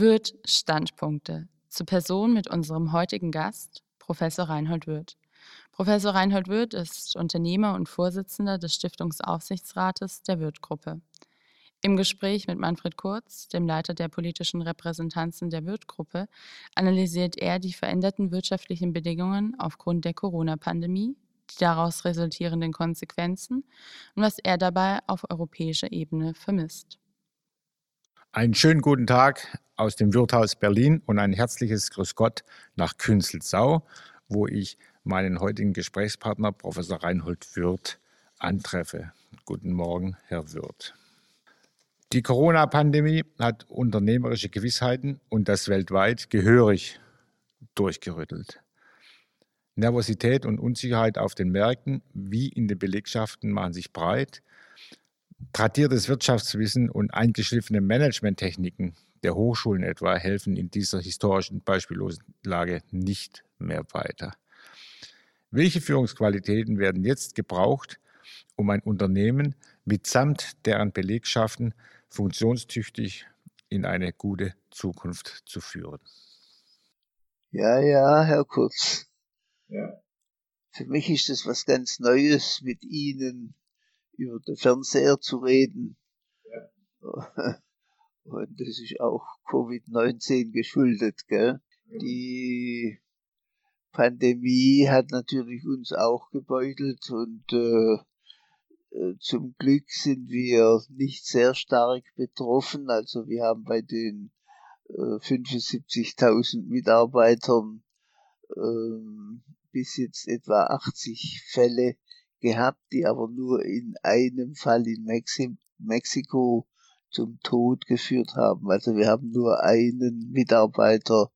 Wirth Standpunkte zur Person mit unserem heutigen Gast, Professor Reinhold Wirth. Professor Reinhold Wirth ist Unternehmer und Vorsitzender des Stiftungsaufsichtsrates der Wirth-Gruppe. Im Gespräch mit Manfred Kurz, dem Leiter der politischen Repräsentanzen der Wirth-Gruppe, analysiert er die veränderten wirtschaftlichen Bedingungen aufgrund der Corona-Pandemie, die daraus resultierenden Konsequenzen und was er dabei auf europäischer Ebene vermisst. Einen schönen guten Tag aus dem Wirthaus Berlin und ein herzliches Grüß Gott nach Künzelsau, wo ich meinen heutigen Gesprächspartner Professor Reinhold Wirth antreffe. Guten Morgen, Herr Wirth. Die Corona-Pandemie hat unternehmerische Gewissheiten und das weltweit gehörig durchgerüttelt. Nervosität und Unsicherheit auf den Märkten wie in den Belegschaften machen sich breit. Tradiertes Wirtschaftswissen und eingeschliffene Managementtechniken der Hochschulen etwa helfen in dieser historischen beispiellosen Lage nicht mehr weiter. Welche Führungsqualitäten werden jetzt gebraucht, um ein Unternehmen mitsamt deren Belegschaften funktionstüchtig in eine gute Zukunft zu führen. Ja, ja, Herr Kurz. Ja. Für mich ist es was ganz Neues, mit Ihnen über den Fernseher zu reden. Ja. Und das ist auch Covid-19 geschuldet, gell? Ja. Die Pandemie hat natürlich uns auch gebeutelt und äh, äh, zum Glück sind wir nicht sehr stark betroffen. Also wir haben bei den 75.000 äh, Mitarbeitern ähm, bis jetzt etwa 80 Fälle gehabt, die aber nur in einem Fall in Mexi Mexiko zum Tod geführt haben. Also wir haben nur einen Mitarbeiter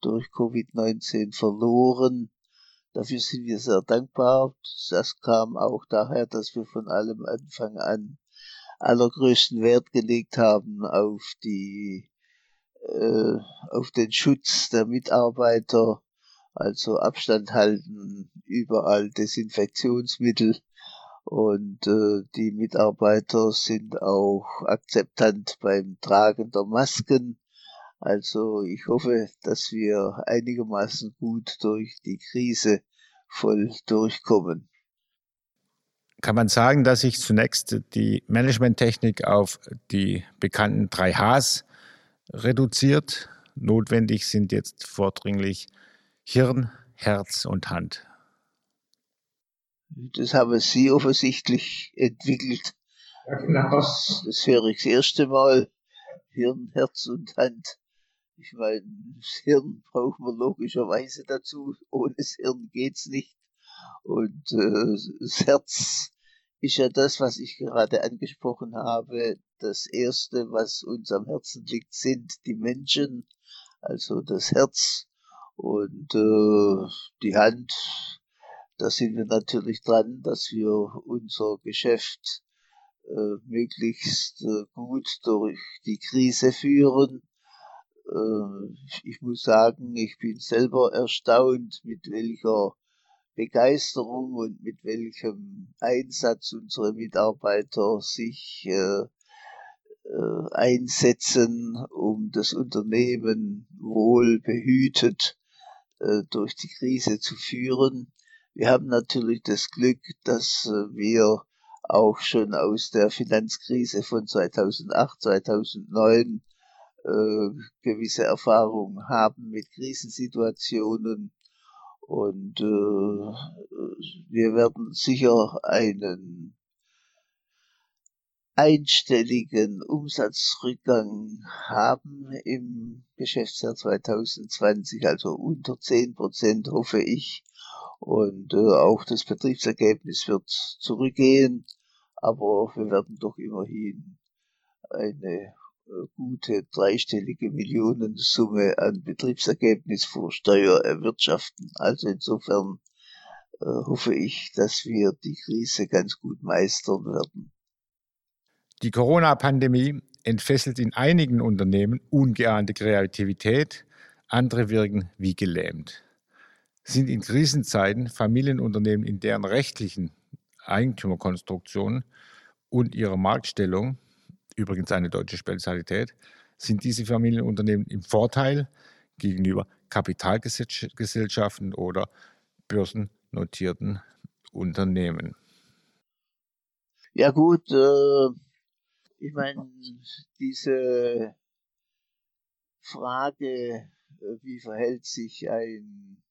durch Covid-19 verloren. Dafür sind wir sehr dankbar. Das kam auch daher, dass wir von allem Anfang an allergrößten Wert gelegt haben auf die äh, auf den Schutz der Mitarbeiter, also Abstand halten, überall Desinfektionsmittel und äh, die Mitarbeiter sind auch akzeptant beim Tragen der Masken also ich hoffe, dass wir einigermaßen gut durch die Krise voll durchkommen. Kann man sagen, dass sich zunächst die Managementtechnik auf die bekannten drei Hs reduziert? Notwendig sind jetzt vordringlich Hirn, Herz und Hand. Das haben Sie offensichtlich entwickelt. Ja, genau. Das, das höre ich das erste Mal. Hirn, Herz und Hand. Ich meine, das Hirn brauchen wir logischerweise dazu. Ohne das Hirn geht's nicht. Und äh, das Herz ist ja das, was ich gerade angesprochen habe. Das Erste, was uns am Herzen liegt, sind die Menschen, also das Herz und äh, die Hand. Da sind wir natürlich dran, dass wir unser Geschäft äh, möglichst äh, gut durch die Krise führen äh, ich muss sagen, ich bin selber erstaunt, mit welcher Begeisterung und mit welchem Einsatz unsere Mitarbeiter sich äh, äh, einsetzen, um das Unternehmen wohl behütet äh, durch die Krise zu führen. Wir haben natürlich das Glück, dass äh, wir auch schon aus der Finanzkrise von 2008, 2009 äh, gewisse Erfahrung haben mit Krisensituationen und äh, wir werden sicher einen einstelligen Umsatzrückgang haben im Geschäftsjahr 2020, also unter 10 Prozent hoffe ich. Und äh, auch das Betriebsergebnis wird zurückgehen, aber wir werden doch immerhin eine gute dreistellige Millionensumme an Betriebsergebnis vor Steuer erwirtschaften. Also insofern äh, hoffe ich, dass wir die Krise ganz gut meistern werden. Die Corona-Pandemie entfesselt in einigen Unternehmen ungeahnte Kreativität, andere wirken wie gelähmt. Sind in Krisenzeiten Familienunternehmen in deren rechtlichen Eigentümerkonstruktion und ihrer Marktstellung übrigens eine deutsche Spezialität, sind diese Familienunternehmen im Vorteil gegenüber Kapitalgesellschaften oder börsennotierten Unternehmen. Ja gut, äh, ich meine, diese Frage, äh, wie verhält sich ein,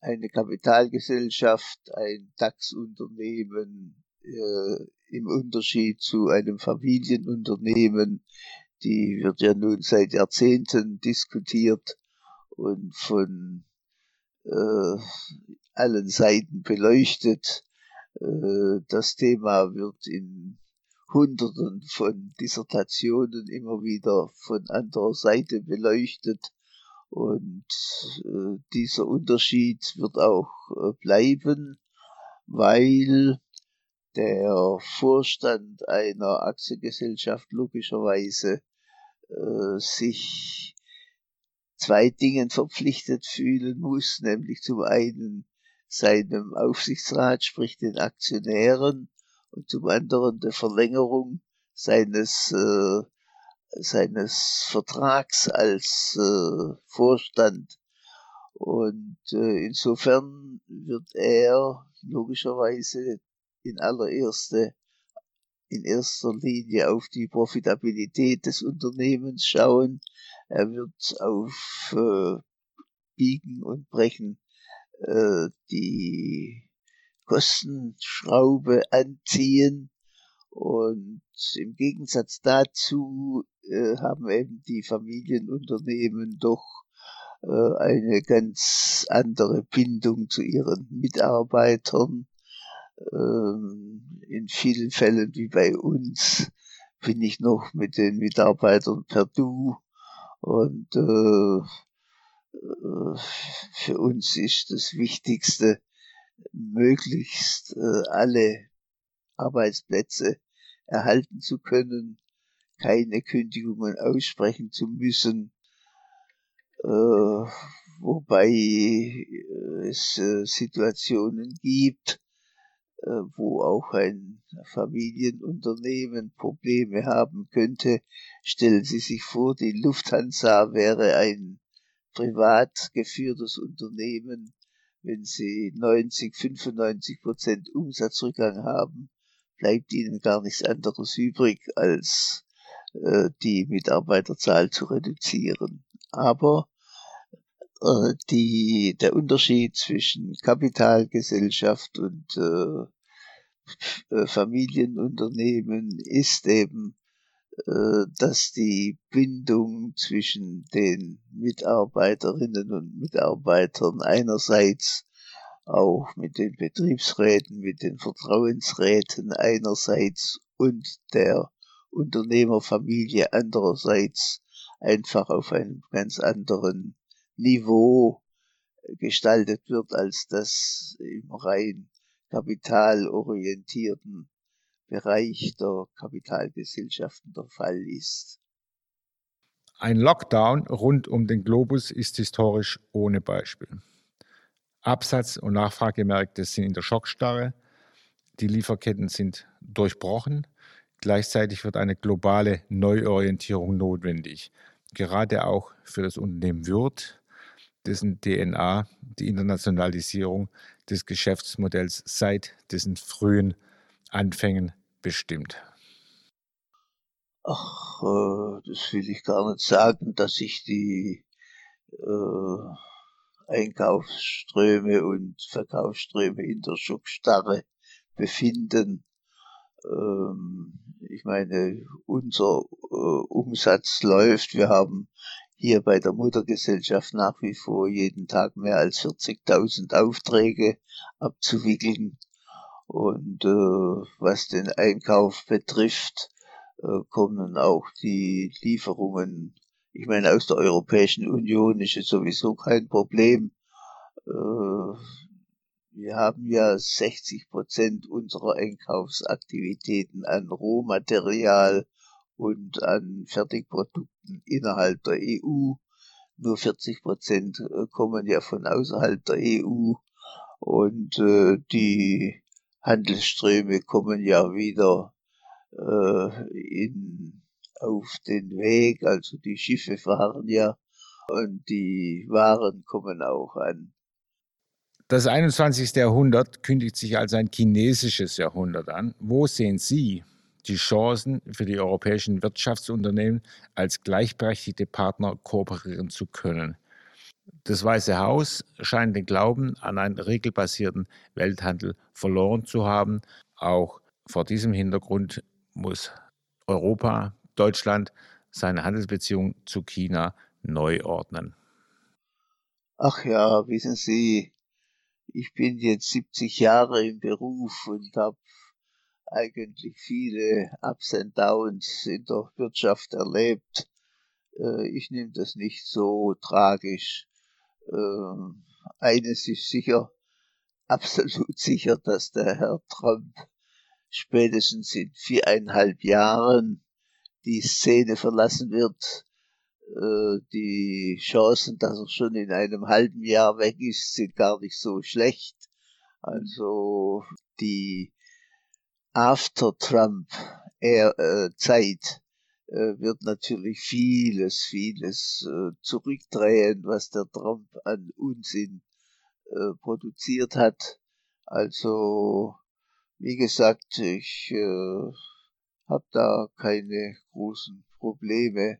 eine Kapitalgesellschaft, ein DAX-Unternehmen äh, im Unterschied zu einem Familienunternehmen, die wird ja nun seit Jahrzehnten diskutiert und von äh, allen Seiten beleuchtet. Äh, das Thema wird in Hunderten von Dissertationen immer wieder von anderer Seite beleuchtet. Und äh, dieser Unterschied wird auch äh, bleiben, weil der Vorstand einer Aktiengesellschaft logischerweise äh, sich zwei Dingen verpflichtet fühlen muss, nämlich zum einen seinem Aufsichtsrat, sprich den Aktionären, und zum anderen der Verlängerung seines äh, seines Vertrags als äh, Vorstand. Und äh, insofern wird er logischerweise in allererster in erster Linie auf die Profitabilität des Unternehmens schauen. Er wird auf äh, Biegen und Brechen äh, die Kostenschraube anziehen. Und im Gegensatz dazu äh, haben eben die Familienunternehmen doch äh, eine ganz andere Bindung zu ihren Mitarbeitern. Ähm, in vielen Fällen wie bei uns bin ich noch mit den Mitarbeitern per Du und äh, äh für uns ist das Wichtigste, möglichst äh, alle Arbeitsplätze erhalten zu können, keine Kündigungen aussprechen zu müssen, äh, wobei äh, es äh, Situationen gibt, äh, wo auch ein Familienunternehmen Probleme haben könnte. Stellen Sie sich vor, die Lufthansa wäre ein privat geführtes Unternehmen wenn sie 90, 95 Prozent Umsatzrückgang haben, bleibt ihnen gar nichts anderes übrig, als äh, die Mitarbeiterzahl zu reduzieren. Aber äh, die, der Unterschied zwischen Kapitalgesellschaft und äh, äh Familienunternehmen ist eben, dass die Bindung zwischen den Mitarbeiterinnen und Mitarbeitern einerseits auch mit den Betriebsräten, mit den Vertrauensräten einerseits und der Unternehmerfamilie andererseits einfach auf einem ganz anderen Niveau gestaltet wird, als das im rein kapitalorientierten Bereich der Kapitalgesellschaften der Fall ist. Ein Lockdown rund um den Globus ist historisch ohne Beispiel. Absatz- und Nachfragemärkte sind in der Schockstarre, die Lieferketten sind durchbrochen, gleichzeitig wird eine globale Neuorientierung notwendig, gerade auch für das Unternehmen Würth, dessen DNA die Internationalisierung des Geschäftsmodells seit dessen frühen Anfängen bestimmt? Ach, äh, das will ich gar nicht sagen, dass sich die äh, Einkaufsströme und Verkaufsströme in der Schockstarre befinden. Ähm, ich meine, unser äh, Umsatz läuft. Wir haben hier bei der Muttergesellschaft nach wie vor jeden Tag mehr als 40.000 Aufträge abzuwickeln. Und äh, was den Einkauf betrifft, äh, kommen auch die Lieferungen, ich meine, aus der Europäischen Union ist es sowieso kein Problem. Äh, wir haben ja 60 Prozent unserer Einkaufsaktivitäten an Rohmaterial und an Fertigprodukten innerhalb der EU. Nur 40 Prozent äh, kommen ja von außerhalb der EU. Und äh, die Handelsströme kommen ja wieder äh, in auf den Weg, also die Schiffe fahren ja und die Waren kommen auch an. Das 21. Jahrhundert kündigt sich als ein chinesisches Jahrhundert an. Wo sehen Sie die Chancen für die europäischen Wirtschaftsunternehmen als gleichberechtigte Partner kooperieren zu können? Das Weiße Haus scheint den Glauben an einen regelbasierten Welthandel verloren zu haben. Auch vor diesem Hintergrund muss Europa, Deutschland seine Handelsbeziehungen zu China neu ordnen. Ach ja, wissen Sie, ich bin jetzt 70 Jahre im Beruf und habe eigentlich viele Ups and Downs in der Wirtschaft erlebt. Äh, ich nehme das nicht so tragisch. Ähm, eines ist sicher, absolut sicher, dass der Herr Trump spätestens in viereinhalb Jahren die Szene verlassen wird. Äh, die Chancen, dass er schon in einem halben Jahr weg ist, sind gar nicht so schlecht. Also die After-Trump-Zeit äh, wird natürlich vieles, vieles äh, zurückdrehen, was der Trump an Unsinn produziert hat. Also, wie gesagt, ich äh, habe da keine großen Probleme.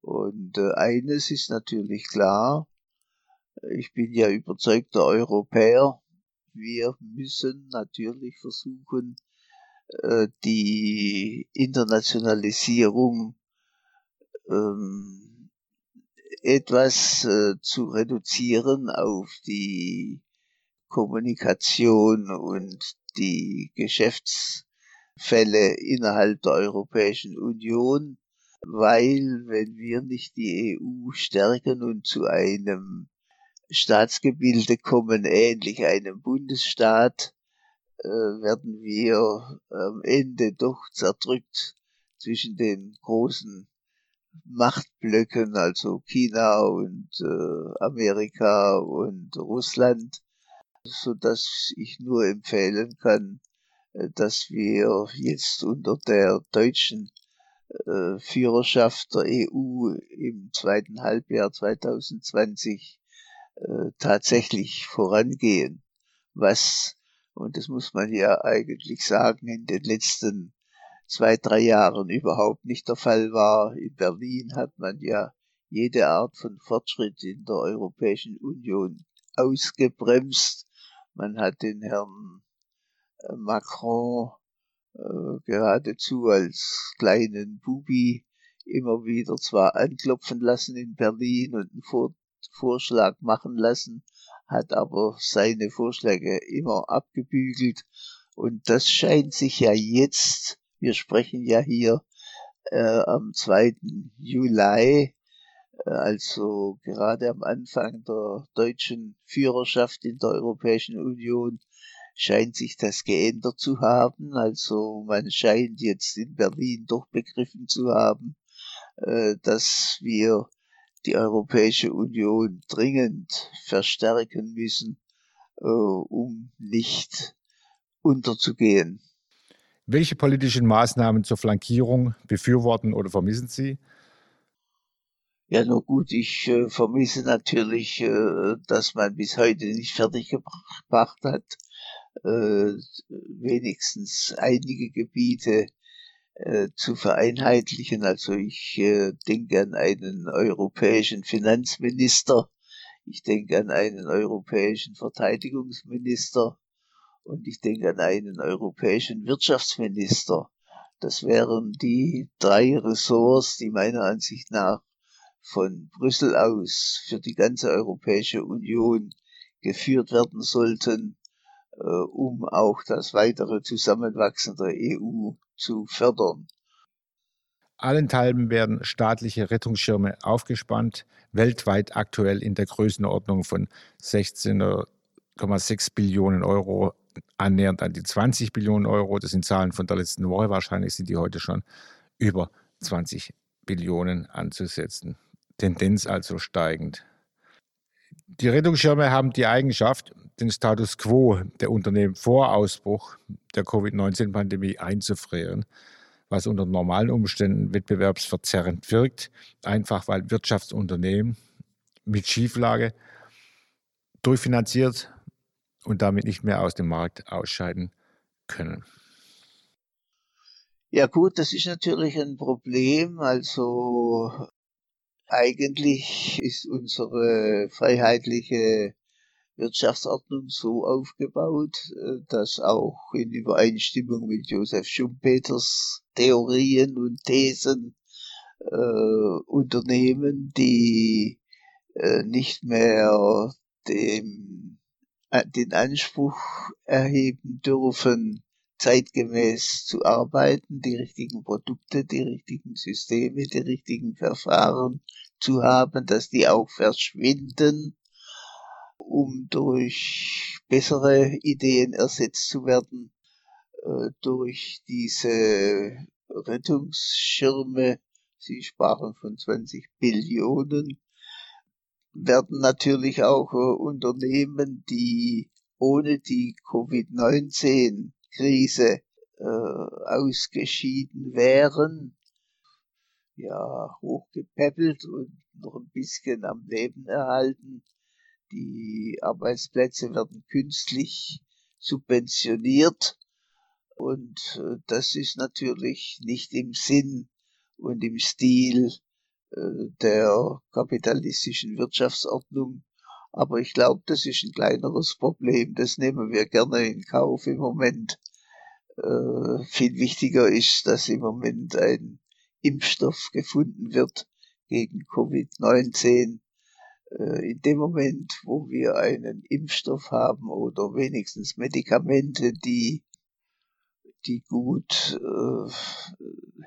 Und äh, eines ist natürlich klar, ich bin ja überzeugter Europäer, wir müssen natürlich versuchen, äh, die Internationalisierung ähm, etwas äh, zu reduzieren auf die Kommunikation und die Geschäftsfälle innerhalb der Europäischen Union weil wenn wir nicht die EU stärken und zu einem Staatsgebilde kommen, ähnlich einem Bundesstaat, äh, werden wir am Ende doch zerdrückt zwischen den großen Machtblöcken, also China und äh, Amerika und Russland, so dass ich nur empfehlen kann, äh, dass wir jetzt unter der deutschen äh, Führerschaft der EU im zweiten Halbjahr 2020 äh, tatsächlich vorangehen, was, und das muss man ja eigentlich sagen, in den letzten zwei, drei Jahren überhaupt nicht der Fall war. In Berlin hat man ja jede Art von Fortschritt in der Europäischen Union ausgebremst. Man hat den Herrn äh, Macron äh, geradezu als kleinen Bubi immer wieder zwar anklopfen lassen in Berlin und einen Vor Vorschlag machen lassen, hat aber seine Vorschläge immer abgebügelt. Und das scheint sich ja jetzt, wir sprechen ja hier äh, am 2. Juli, äh, also gerade am Anfang der deutschen Führerschaft in der Europäischen Union, scheint sich das geändert zu haben. Also man scheint jetzt in Berlin doch begriffen zu haben, äh, dass wir die Europäische Union dringend verstärken müssen, äh, um nicht unterzugehen. Welche politischen Maßnahmen zur Flankierung befürworten oder vermissen Sie? Ja, nur gut, ich äh, vermisse natürlich, äh, dass man bis heute nicht fertig gebracht hat, äh, wenigstens einige Gebiete äh, zu vereinheitlichen. Also ich äh, denke an einen europäischen Finanzminister, ich denke an einen europäischen Verteidigungsminister und ich denke an einen europäischen Wirtschaftsminister. Das wären die drei Ressorts, die meiner Ansicht nach von Brüssel aus für die ganze Europäische Union geführt werden sollten um auch das weitere Zusammenwachsen der EU zu fördern. Allenthalben werden staatliche Rettungsschirme aufgespannt, weltweit aktuell in der Größenordnung von 16,6 Billionen Euro, annähernd an die 20 Billionen Euro. Das sind Zahlen von der letzten Woche. Wahrscheinlich sind die heute schon über 20 Billionen anzusetzen. Tendenz also steigend. Die Rettungsschirme haben die Eigenschaft, den Status quo der Unternehmen vor Ausbruch der Covid-19-Pandemie einzufrieren, was unter normalen Umständen wettbewerbsverzerrend wirkt, einfach weil Wirtschaftsunternehmen mit Schieflage durchfinanziert und damit nicht mehr aus dem Markt ausscheiden können. Ja gut, das ist natürlich ein Problem. Also eigentlich ist unsere freiheitliche Wirtschaftsordnung so aufgebaut, äh, dass auch in Übereinstimmung mit Josef Schumpeters Theorien und Thesen äh, Unternehmen, die äh, nicht mehr dem, äh, den Anspruch erheben dürfen, zeitgemäß zu arbeiten, die richtigen Produkte, die richtigen Systeme, die richtigen Verfahren zu haben, dass die auch verschwinden, um durch bessere Ideen ersetzt zu werden, äh, durch diese Rettungsschirme, Sie sprachen von 20 Billionen, werden natürlich auch äh, Unternehmen, die ohne die Covid-19 Krise äh, ausgeschieden wären, ja, hochgepäppelt und noch ein bisschen am Leben erhalten. Die Arbeitsplätze werden künstlich subventioniert. Und äh, das ist natürlich nicht im Sinn und im Stil äh, der kapitalistischen Wirtschaftsordnung aber ich glaube, das ist ein kleineres Problem. Das nehmen wir gerne in Kauf im Moment. Äh, viel wichtiger ist, dass im Moment ein Impfstoff gefunden wird gegen Covid-19. Äh, in dem Moment, wo wir einen Impfstoff haben oder wenigstens Medikamente, die die gut äh,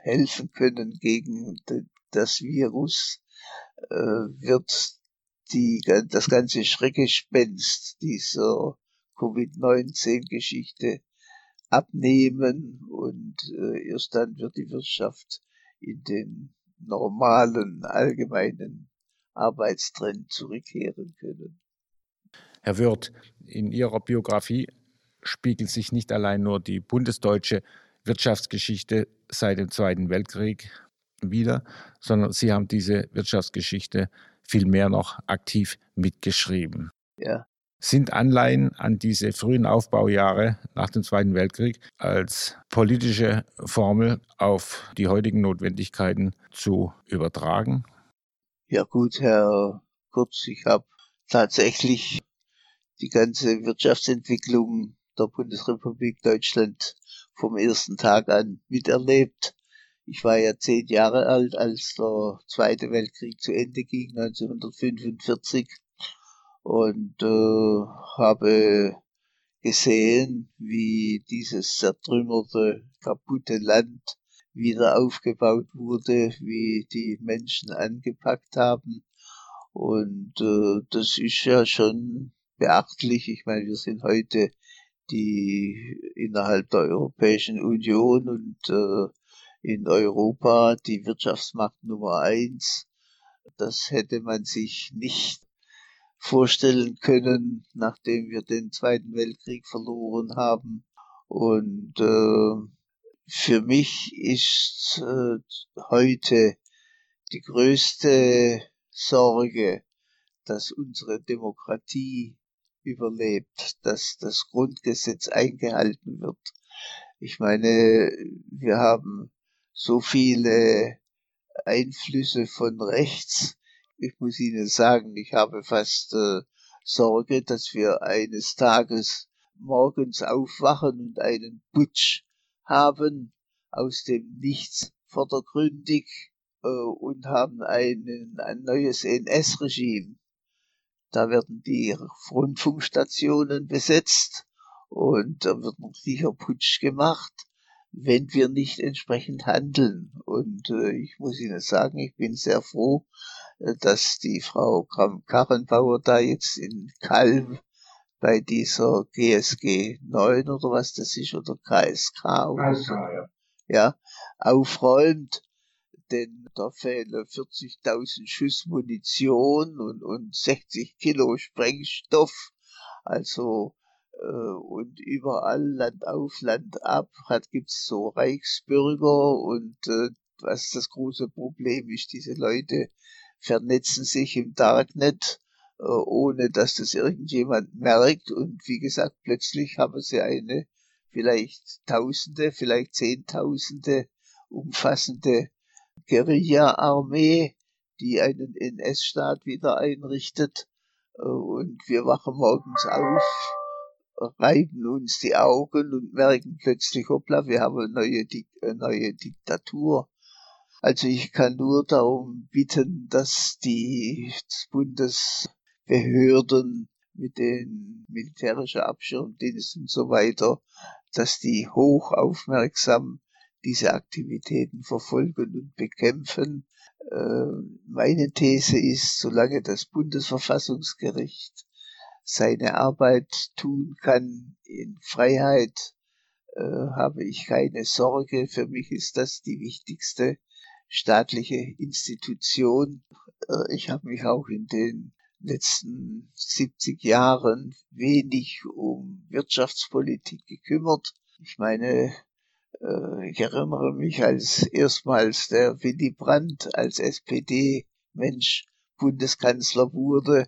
helfen können gegen das Virus, äh, wird die, das ganze Schreckgespenst dieser Covid-19-Geschichte abnehmen und äh, erst dann wird die Wirtschaft in den normalen, allgemeinen Arbeitstrend zurückkehren können. Herr Wirth, in Ihrer Biografie spiegelt sich nicht allein nur die bundesdeutsche Wirtschaftsgeschichte seit dem Zweiten Weltkrieg wider, sondern Sie haben diese Wirtschaftsgeschichte viel mehr noch aktiv mitgeschrieben. Ja. Sind Anleihen an diese frühen Aufbaujahre nach dem Zweiten Weltkrieg als politische Formel auf die heutigen Notwendigkeiten zu übertragen? Ja gut, Herr Kurz, ich habe tatsächlich die ganze Wirtschaftsentwicklung der Bundesrepublik Deutschland vom ersten Tag an miterlebt. Ich war ja zehn Jahre alt, als der Zweite Weltkrieg zu Ende ging, 1945, und äh, habe gesehen, wie dieses zertrümmerte, kaputte Land wieder aufgebaut wurde, wie die Menschen angepackt haben. Und äh, das ist ja schon beachtlich. Ich meine, wir sind heute die innerhalb der Europäischen Union und äh, in Europa die Wirtschaftsmacht Nummer eins. Das hätte man sich nicht vorstellen können, nachdem wir den Zweiten Weltkrieg verloren haben. Und äh, für mich ist äh, heute die größte Sorge, dass unsere Demokratie überlebt, dass das Grundgesetz eingehalten wird. Ich meine, wir haben so viele Einflüsse von rechts. Ich muss Ihnen sagen, ich habe fast äh, Sorge, dass wir eines Tages morgens aufwachen und einen Putsch haben aus dem Nichts vordergründig äh, und haben einen, ein neues NS-Regime. Da werden die Rundfunkstationen besetzt und da wird noch sicher Putsch gemacht wenn wir nicht entsprechend handeln. Und äh, ich muss Ihnen sagen, ich bin sehr froh, äh, dass die Frau Kram-Karrenbauer da jetzt in Kalm bei dieser GSG 9 oder was das ist, oder KSK oder so, ja. ja, aufräumt, denn da fehlen 40.000 Schuss Munition und, und 60 Kilo Sprengstoff. Also und überall Land auf, Land ab. Hat gibt's so Reichsbürger und äh, was das große Problem ist, diese Leute vernetzen sich im Darknet, äh, ohne dass das irgendjemand merkt. Und wie gesagt, plötzlich haben sie eine vielleicht Tausende, vielleicht Zehntausende umfassende Guerilla-Armee, die einen NS-Staat wieder einrichtet. Äh, und wir wachen morgens auf, reiben uns die Augen und merken plötzlich, hoppla, wir haben eine neue, eine neue Diktatur. Also ich kann nur darum bitten, dass die Bundesbehörden mit den militärischen Abschirmdiensten und so weiter, dass die hoch aufmerksam diese Aktivitäten verfolgen und bekämpfen. Äh, meine These ist, solange das Bundesverfassungsgericht seine Arbeit tun kann in Freiheit, äh, habe ich keine Sorge. Für mich ist das die wichtigste staatliche Institution. Äh, ich habe mich auch in den letzten 70 Jahren wenig um Wirtschaftspolitik gekümmert. Ich meine, äh, ich erinnere mich, als erstmals der Willy Brandt als SPD-Mensch Bundeskanzler wurde,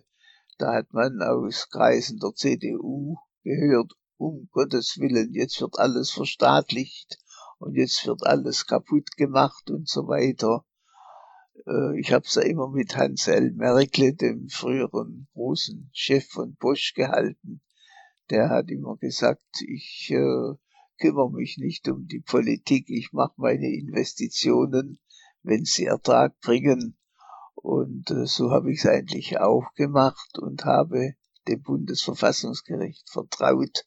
da hat man aus Kreisen der CDU gehört, um Gottes Willen, jetzt wird alles verstaatlicht und jetzt wird alles kaputt gemacht und so weiter. Äh, ich habe es ja immer mit Hans L. Merkle, dem früheren großen Chef von Bosch, gehalten. Der hat immer gesagt, ich äh, kümmere mich nicht um die Politik, ich mache meine Investitionen, wenn sie Ertrag bringen. Und äh, so habe ich es eigentlich auch gemacht und habe dem Bundesverfassungsgericht vertraut.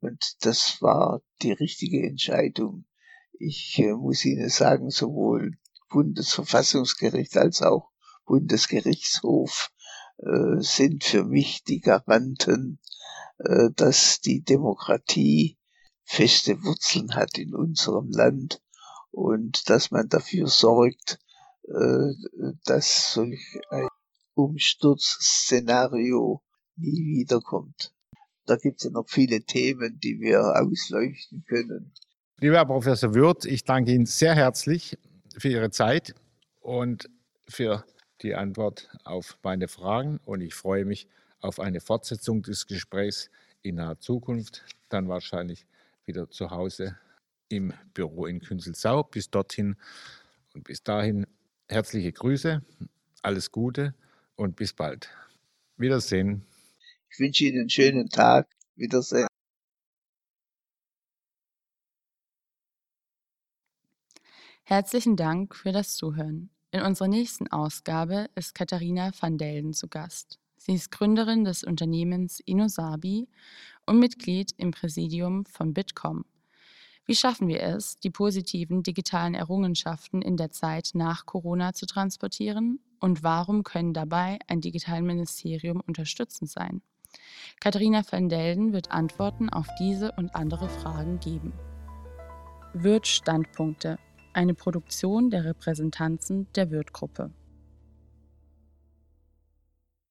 Und das war die richtige Entscheidung. Ich äh, muss Ihnen sagen, sowohl Bundesverfassungsgericht als auch Bundesgerichtshof äh, sind für mich die Garanten, äh, dass die Demokratie feste Wurzeln hat in unserem Land und dass man dafür sorgt, dass solch ein Umsturzszenario nie wiederkommt. Da gibt es ja noch viele Themen, die wir ausleuchten können. Lieber Herr Professor Würth, ich danke Ihnen sehr herzlich für Ihre Zeit und für die Antwort auf meine Fragen. Und ich freue mich auf eine Fortsetzung des Gesprächs in naher Zukunft, dann wahrscheinlich wieder zu Hause im Büro in Künzelsau. Bis dorthin und bis dahin herzliche Grüße, alles Gute und bis bald. Wiedersehen. Ich wünsche Ihnen einen schönen Tag. Wiedersehen. Herzlichen Dank für das Zuhören. In unserer nächsten Ausgabe ist Katharina van Delden zu Gast. Sie ist Gründerin des Unternehmens Inosabi und Mitglied im Präsidium von Bitkom. Wie schaffen wir es, die positiven digitalen Errungenschaften in der Zeit nach Corona zu transportieren? Und warum können dabei ein Digitalministerium unterstützend sein? Katharina van Delden wird Antworten auf diese und andere Fragen geben. Wirt Standpunkte. Eine Produktion der Repräsentanzen der Wirt-Gruppe.